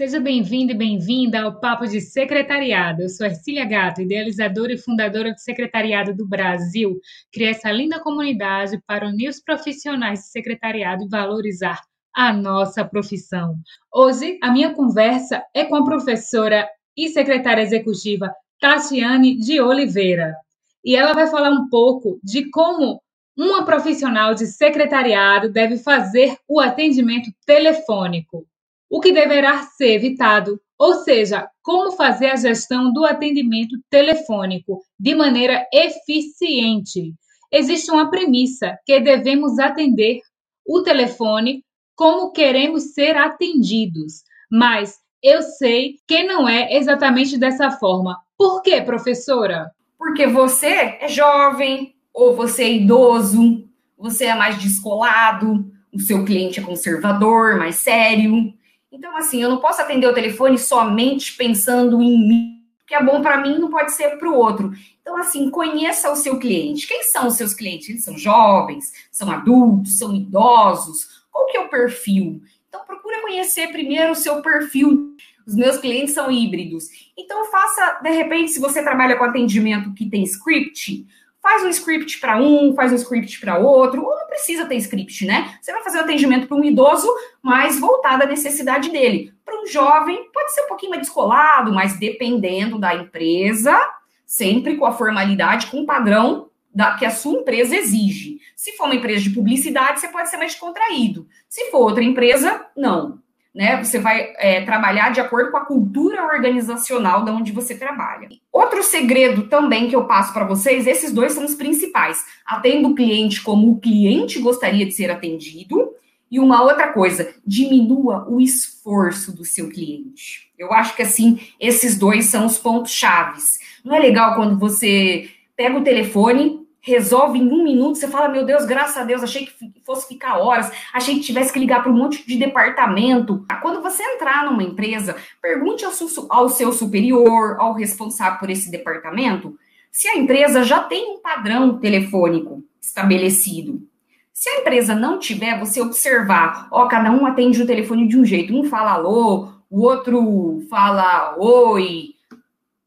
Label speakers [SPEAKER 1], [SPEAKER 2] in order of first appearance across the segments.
[SPEAKER 1] Seja bem-vindo e bem-vinda ao Papo de Secretariado. Eu sou Ercília Gato, idealizadora e fundadora do Secretariado do Brasil. Criei essa linda comunidade para unir os profissionais de secretariado e valorizar a nossa profissão. Hoje, a minha conversa é com a professora e secretária executiva Tatiane de Oliveira. E ela vai falar um pouco de como uma profissional de secretariado deve fazer o atendimento telefônico o que deverá ser evitado, ou seja, como fazer a gestão do atendimento telefônico de maneira eficiente. Existe uma premissa que devemos atender o telefone como queremos ser atendidos, mas eu sei que não é exatamente dessa forma. Por quê, professora?
[SPEAKER 2] Porque você é jovem ou você é idoso, você é mais descolado, o seu cliente é conservador, mais sério. Então, assim, eu não posso atender o telefone somente pensando em mim. O que é bom para mim não pode ser para o outro. Então, assim, conheça o seu cliente. Quem são os seus clientes? Eles são jovens, são adultos, são idosos? Qual que é o perfil? Então, procura conhecer primeiro o seu perfil. Os meus clientes são híbridos. Então, faça, de repente, se você trabalha com atendimento que tem script, faz um script para um, faz um script para outro, ou precisa ter script, né? Você vai fazer um atendimento para um idoso, mais voltado à necessidade dele. Para um jovem, pode ser um pouquinho mais descolado, mas dependendo da empresa, sempre com a formalidade, com o padrão da, que a sua empresa exige. Se for uma empresa de publicidade, você pode ser mais contraído. Se for outra empresa, não né? Você vai é, trabalhar de acordo com a cultura organizacional da onde você trabalha. Outro segredo também que eu passo para vocês, esses dois são os principais. Atenda o cliente como o cliente gostaria de ser atendido. E uma outra coisa, diminua o esforço do seu cliente. Eu acho que assim, esses dois são os pontos chaves. Não é legal quando você pega o telefone, resolve em um minuto, você fala, meu Deus, graças a Deus, achei que fosse ficar horas, achei que tivesse que ligar para um monte de departamento. Quando você entrar numa empresa, pergunte ao, ao seu superior, ao responsável por esse departamento, se a empresa já tem um padrão telefônico estabelecido. Se a empresa não tiver, você observar, ó, cada um atende o telefone de um jeito, um fala alô, o outro fala oi.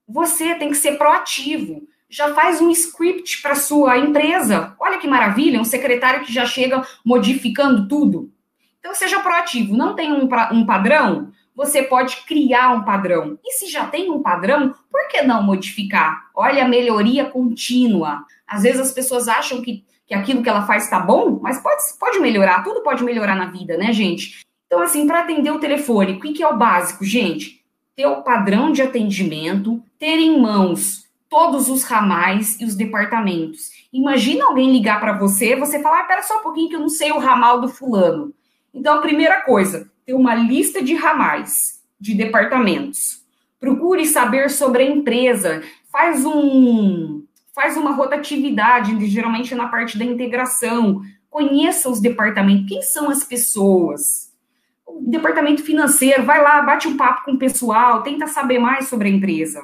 [SPEAKER 2] Você tem que ser proativo já faz um script para sua empresa. Olha que maravilha, um secretário que já chega modificando tudo. Então, seja proativo. Não tem um, um padrão? Você pode criar um padrão. E se já tem um padrão, por que não modificar? Olha a melhoria contínua. Às vezes as pessoas acham que, que aquilo que ela faz está bom, mas pode, pode melhorar. Tudo pode melhorar na vida, né, gente? Então, assim, para atender o telefone, o que é o básico, gente? Ter o padrão de atendimento, ter em mãos todos os ramais e os departamentos. Imagina alguém ligar para você, você falar, ah, pera só um pouquinho que eu não sei o ramal do fulano. Então, a primeira coisa, ter uma lista de ramais, de departamentos. Procure saber sobre a empresa. Faz um faz uma rotatividade, geralmente na parte da integração. Conheça os departamentos, quem são as pessoas. O departamento financeiro, vai lá, bate um papo com o pessoal, tenta saber mais sobre a empresa.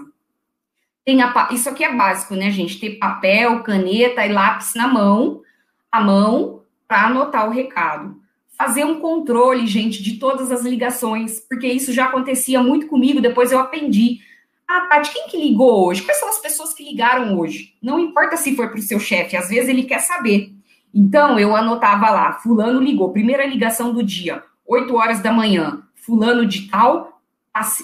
[SPEAKER 2] Tem a, isso aqui é básico, né, gente? Ter papel, caneta e lápis na mão, a mão, para anotar o recado. Fazer um controle, gente, de todas as ligações, porque isso já acontecia muito comigo, depois eu aprendi. Ah, Tati, quem que ligou hoje? Quais são as pessoas que ligaram hoje? Não importa se foi para o seu chefe, às vezes ele quer saber. Então, eu anotava lá, fulano ligou, primeira ligação do dia, 8 horas da manhã, fulano de tal,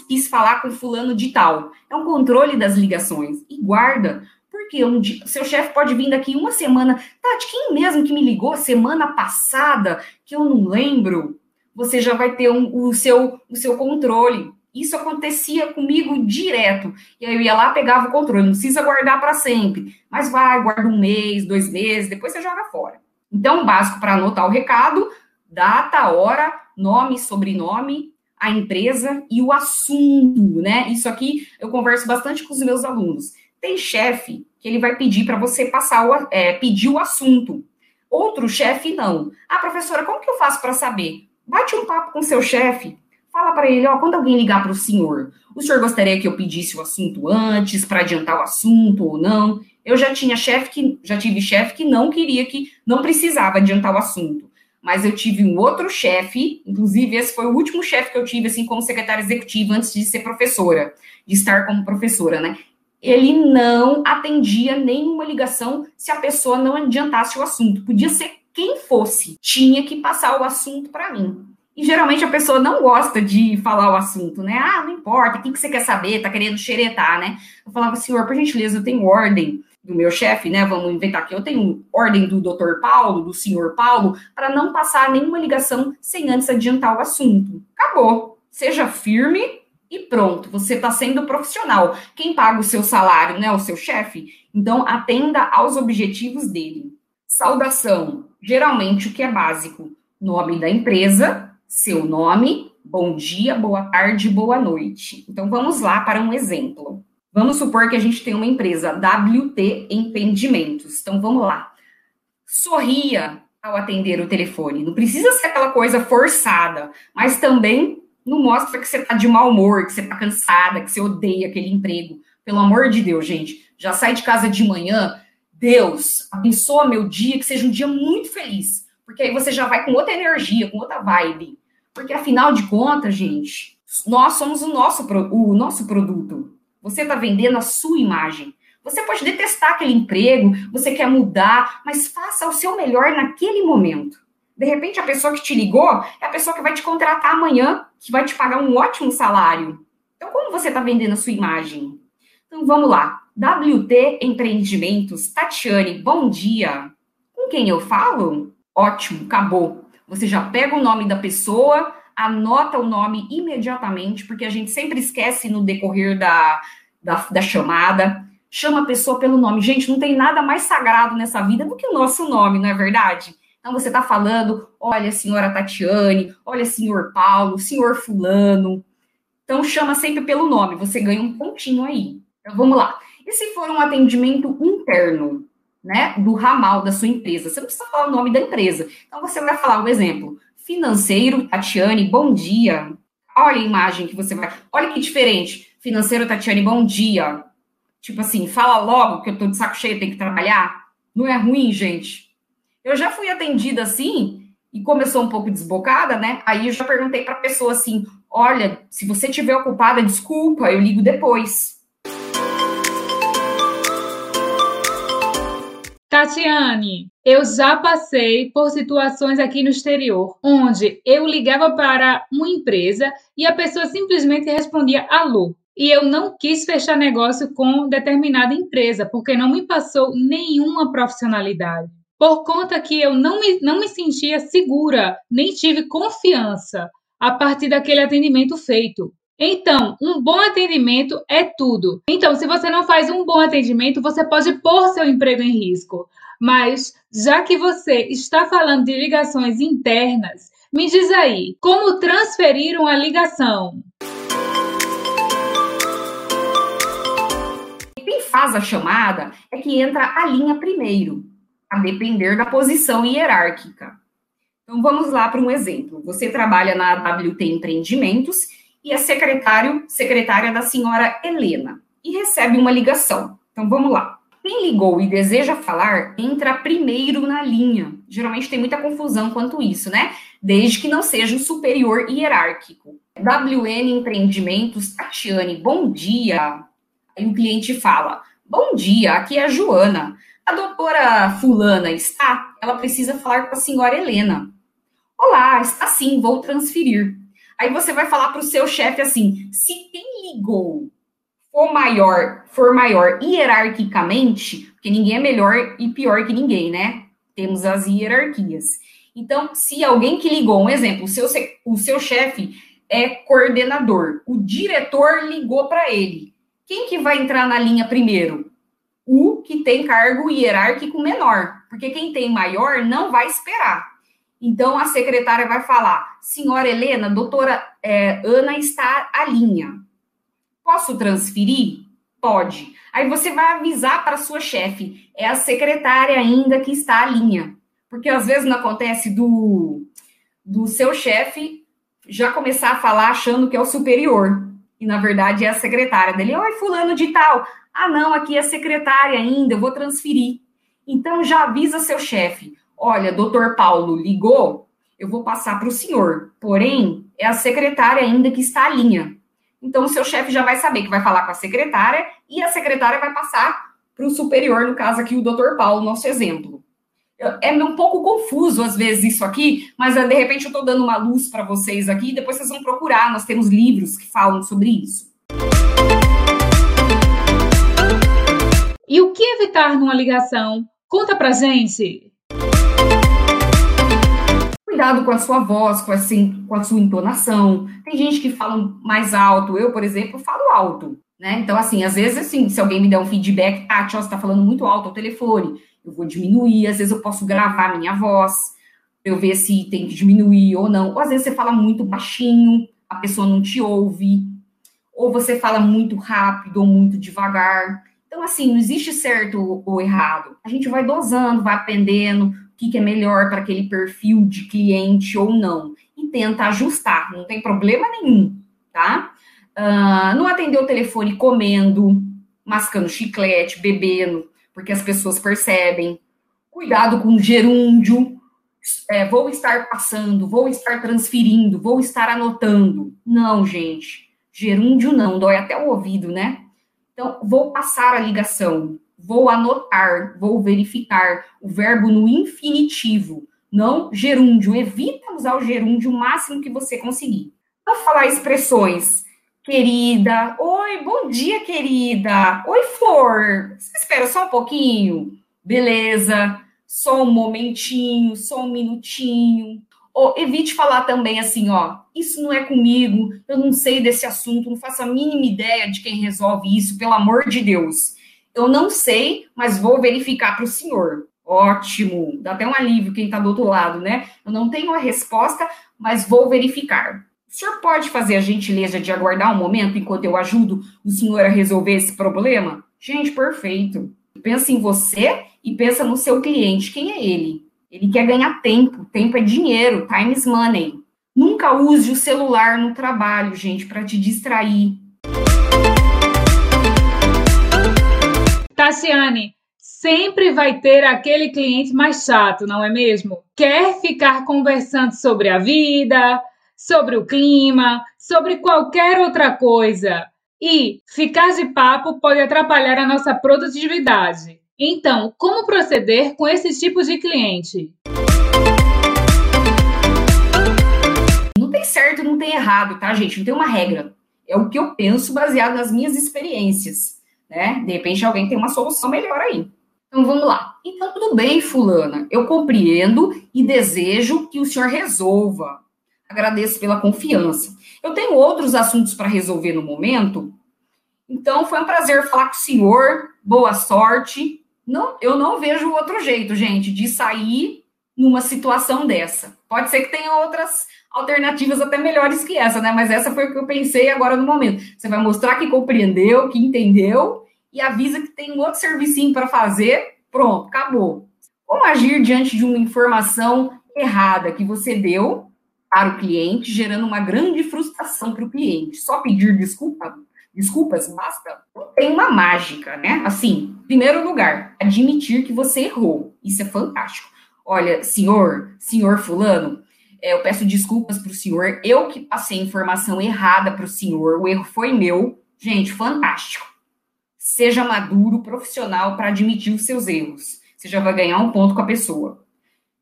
[SPEAKER 2] quis falar com fulano de tal. É um controle das ligações. E guarda, porque um dia, seu chefe pode vir daqui uma semana. Tati, quem mesmo que me ligou semana passada, que eu não lembro? Você já vai ter um, o, seu, o seu controle. Isso acontecia comigo direto. E aí eu ia lá, pegava o controle. Não precisa guardar para sempre. Mas vai, guarda um mês, dois meses, depois você joga fora. Então, básico para anotar o recado, data, hora, nome, sobrenome, a empresa e o assunto, né? Isso aqui eu converso bastante com os meus alunos. Tem chefe que ele vai pedir para você passar o, é, pedir o assunto. Outro chefe não. Ah, professora, como que eu faço para saber? Bate um papo com seu chefe. Fala para ele, ó, quando alguém ligar para o senhor, o senhor gostaria que eu pedisse o assunto antes para adiantar o assunto ou não? Eu já tinha chefe que já tive chefe que não queria que não precisava adiantar o assunto. Mas eu tive um outro chefe, inclusive esse foi o último chefe que eu tive, assim, como secretária executiva, antes de ser professora, de estar como professora, né? Ele não atendia nenhuma ligação se a pessoa não adiantasse o assunto. Podia ser quem fosse, tinha que passar o assunto para mim. E geralmente a pessoa não gosta de falar o assunto, né? Ah, não importa, o que, você quer saber? Tá querendo xeretar, né? Eu falava, senhor, por gentileza, eu tenho ordem do meu chefe, né? Vamos inventar aqui. Eu tenho ordem do doutor Paulo, do senhor Paulo, para não passar nenhuma ligação sem antes adiantar o assunto. Acabou. Seja firme e pronto. Você está sendo profissional. Quem paga o seu salário, né? O seu chefe. Então, atenda aos objetivos dele. Saudação. Geralmente, o que é básico? Nome da empresa, seu nome, bom dia, boa tarde, boa noite. Então, vamos lá para um exemplo. Vamos supor que a gente tem uma empresa, WT Empreendimentos. Então vamos lá. Sorria ao atender o telefone. Não precisa ser aquela coisa forçada, mas também não mostra que você está de mau humor, que você está cansada, que você odeia aquele emprego. Pelo amor de Deus, gente. Já sai de casa de manhã. Deus, abençoa meu dia, que seja um dia muito feliz. Porque aí você já vai com outra energia, com outra vibe. Porque afinal de contas, gente, nós somos o nosso, o nosso produto. Você está vendendo a sua imagem. Você pode detestar aquele emprego, você quer mudar, mas faça o seu melhor naquele momento. De repente, a pessoa que te ligou é a pessoa que vai te contratar amanhã, que vai te pagar um ótimo salário. Então, como você está vendendo a sua imagem? Então, vamos lá. WT Empreendimentos, Tatiane, bom dia. Com quem eu falo? Ótimo, acabou. Você já pega o nome da pessoa, anota o nome imediatamente, porque a gente sempre esquece no decorrer da, da, da chamada. Chama a pessoa pelo nome. Gente, não tem nada mais sagrado nessa vida do que o nosso nome, não é verdade? Então você está falando, olha, senhora Tatiane, olha, senhor Paulo, senhor Fulano. Então chama sempre pelo nome, você ganha um pontinho aí. Então vamos lá. E se for um atendimento interno, né, do ramal da sua empresa? Você não precisa falar o nome da empresa. Então você vai falar um exemplo financeiro, Tatiane, bom dia. Olha a imagem que você vai. Olha que diferente. Financeiro, Tatiane, bom dia. Tipo assim, fala logo que eu tô de saco cheio, tenho que trabalhar. Não é ruim, gente. Eu já fui atendida assim e começou um pouco desbocada, né? Aí eu já perguntei para a pessoa assim: olha, se você estiver ocupada, desculpa, eu ligo depois.
[SPEAKER 1] Tatiane, eu já passei por situações aqui no exterior, onde eu ligava para uma empresa e a pessoa simplesmente respondia alô. E eu não quis fechar negócio com determinada empresa, porque não me passou nenhuma profissionalidade. Por conta que eu não me, não me sentia segura, nem tive confiança a partir daquele atendimento feito. Então, um bom atendimento é tudo. Então, se você não faz um bom atendimento, você pode pôr seu emprego em risco. Mas, já que você está falando de ligações internas, me diz aí, como transferir uma ligação?
[SPEAKER 2] Quem faz a chamada é que entra a linha primeiro, a depender da posição hierárquica. Então, vamos lá para um exemplo. Você trabalha na WT Empreendimentos e é secretário, secretária da senhora Helena, e recebe uma ligação. Então vamos lá. Quem ligou e deseja falar, entra primeiro na linha. Geralmente tem muita confusão quanto isso, né? Desde que não seja um superior hierárquico. WN Empreendimentos, Tatiane, bom dia. Aí o cliente fala: Bom dia, aqui é a Joana. A doutora Fulana está? Ela precisa falar com a senhora Helena. Olá, está sim, vou transferir. Aí você vai falar para o seu chefe assim: se quem ligou for maior, for maior hierarquicamente, porque ninguém é melhor e pior que ninguém, né? Temos as hierarquias. Então, se alguém que ligou, um exemplo, o seu, o seu chefe é coordenador, o diretor ligou para ele. Quem que vai entrar na linha primeiro? O que tem cargo hierárquico menor, porque quem tem maior não vai esperar. Então, a secretária vai falar: Senhora Helena, doutora é, Ana está à linha. Posso transferir? Pode. Aí você vai avisar para sua chefe: é a secretária ainda que está à linha. Porque às vezes não acontece do, do seu chefe já começar a falar achando que é o superior. E na verdade é a secretária dele. Oi, fulano de tal. Ah, não, aqui é secretária ainda, eu vou transferir. Então já avisa seu chefe olha, doutor Paulo ligou, eu vou passar para o senhor. Porém, é a secretária ainda que está à linha. Então, o seu chefe já vai saber que vai falar com a secretária e a secretária vai passar para o superior, no caso aqui, o doutor Paulo, nosso exemplo. É um pouco confuso, às vezes, isso aqui, mas de repente eu estou dando uma luz para vocês aqui, depois vocês vão procurar, nós temos livros que falam sobre isso.
[SPEAKER 1] E o que evitar numa ligação? Conta pra gente!
[SPEAKER 2] Cuidado com a sua voz, com a, assim, com a sua entonação. Tem gente que fala mais alto. Eu, por exemplo, falo alto. Né? Então, assim, às vezes, assim, se alguém me der um feedback, ah, tia, você está falando muito alto ao telefone, eu vou diminuir, às vezes eu posso gravar minha voz, eu ver se tem que diminuir ou não. Ou às vezes você fala muito baixinho, a pessoa não te ouve, ou você fala muito rápido ou muito devagar. Então, assim, não existe certo ou errado. A gente vai dosando, vai aprendendo, que, que é melhor para aquele perfil de cliente ou não. E tenta ajustar, não tem problema nenhum, tá? Uh, não atender o telefone comendo, mascando chiclete, bebendo, porque as pessoas percebem. Cuidado com gerúndio. É, vou estar passando, vou estar transferindo, vou estar anotando. Não, gente. Gerúndio não, dói até o ouvido, né? Então, vou passar a ligação vou anotar, vou verificar o verbo no infinitivo, não gerúndio. Evita usar o gerúndio o máximo que você conseguir. Vou falar expressões. Querida, oi, bom dia, querida. Oi, Flor. Você espera só um pouquinho? Beleza. Só um momentinho, só um minutinho. Ou evite falar também assim, ó, isso não é comigo, eu não sei desse assunto, não faço a mínima ideia de quem resolve isso, pelo amor de Deus. Eu não sei, mas vou verificar para o senhor. Ótimo, dá até um alívio quem está do outro lado, né? Eu não tenho a resposta, mas vou verificar. O senhor pode fazer a gentileza de aguardar um momento enquanto eu ajudo o senhor a resolver esse problema? Gente, perfeito. Pensa em você e pensa no seu cliente. Quem é ele? Ele quer ganhar tempo. Tempo é dinheiro, time is money. Nunca use o celular no trabalho, gente, para te distrair.
[SPEAKER 1] Tassiane, sempre vai ter aquele cliente mais chato, não é mesmo? Quer ficar conversando sobre a vida, sobre o clima, sobre qualquer outra coisa. E ficar de papo pode atrapalhar a nossa produtividade. Então, como proceder com esse tipo de cliente?
[SPEAKER 2] Não tem certo, não tem errado, tá, gente? Não tem uma regra. É o que eu penso baseado nas minhas experiências né? De repente alguém tem uma solução melhor aí. Então vamos lá. Então tudo bem, fulana. Eu compreendo e desejo que o senhor resolva. Agradeço pela confiança. Eu tenho outros assuntos para resolver no momento. Então foi um prazer falar com o senhor. Boa sorte. Não, eu não vejo outro jeito, gente, de sair numa situação dessa. Pode ser que tenha outras alternativas até melhores que essa, né? Mas essa foi o que eu pensei agora no momento. Você vai mostrar que compreendeu, que entendeu e avisa que tem um outro servicinho para fazer. Pronto, acabou. Como agir diante de uma informação errada que você deu para o cliente, gerando uma grande frustração para o cliente? Só pedir desculpa? Desculpas, basta? Não tem uma mágica, né? Assim, primeiro lugar, admitir que você errou. Isso é fantástico. Olha, senhor, senhor fulano, é, eu peço desculpas para o senhor, eu que passei informação errada para o senhor, o erro foi meu. Gente, fantástico. Seja maduro, profissional para admitir os seus erros. Você já vai ganhar um ponto com a pessoa.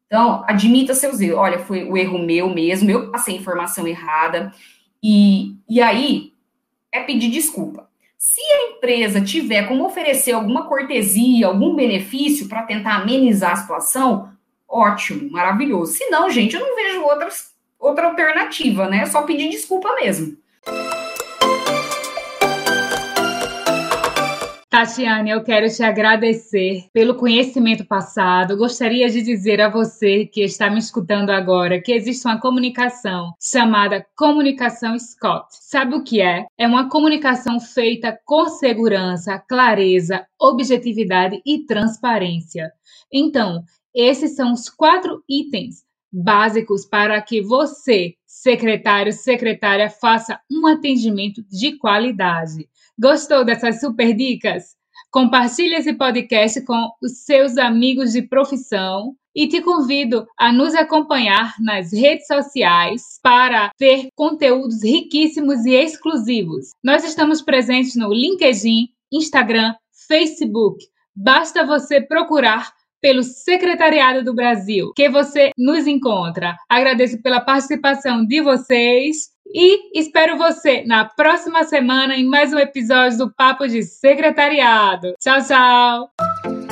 [SPEAKER 2] Então, admita seus erros. Olha, foi o erro meu mesmo, eu passei informação errada. E, e aí, é pedir desculpa. Se a empresa tiver como oferecer alguma cortesia, algum benefício para tentar amenizar a situação, ótimo, maravilhoso. Se não, gente, eu não vejo outras, outra alternativa, né? É só pedir desculpa mesmo.
[SPEAKER 1] Tatiane, eu quero te agradecer pelo conhecimento passado. Gostaria de dizer a você que está me escutando agora que existe uma comunicação chamada comunicação Scott. Sabe o que é? É uma comunicação feita com segurança, clareza, objetividade e transparência. Então, esses são os quatro itens básicos para que você, secretário, secretária, faça um atendimento de qualidade. Gostou dessas super dicas? Compartilhe esse podcast com os seus amigos de profissão e te convido a nos acompanhar nas redes sociais para ver conteúdos riquíssimos e exclusivos. Nós estamos presentes no LinkedIn, Instagram, Facebook. Basta você procurar pelo Secretariado do Brasil que você nos encontra. Agradeço pela participação de vocês e espero você na próxima semana em mais um episódio do Papo de Secretariado. Tchau, tchau!